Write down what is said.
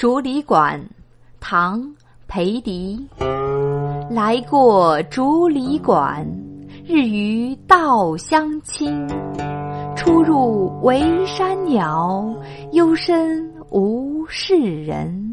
竹里馆唐裴迪。来过竹里馆日与道相亲。出入围山鸟幽深无事人。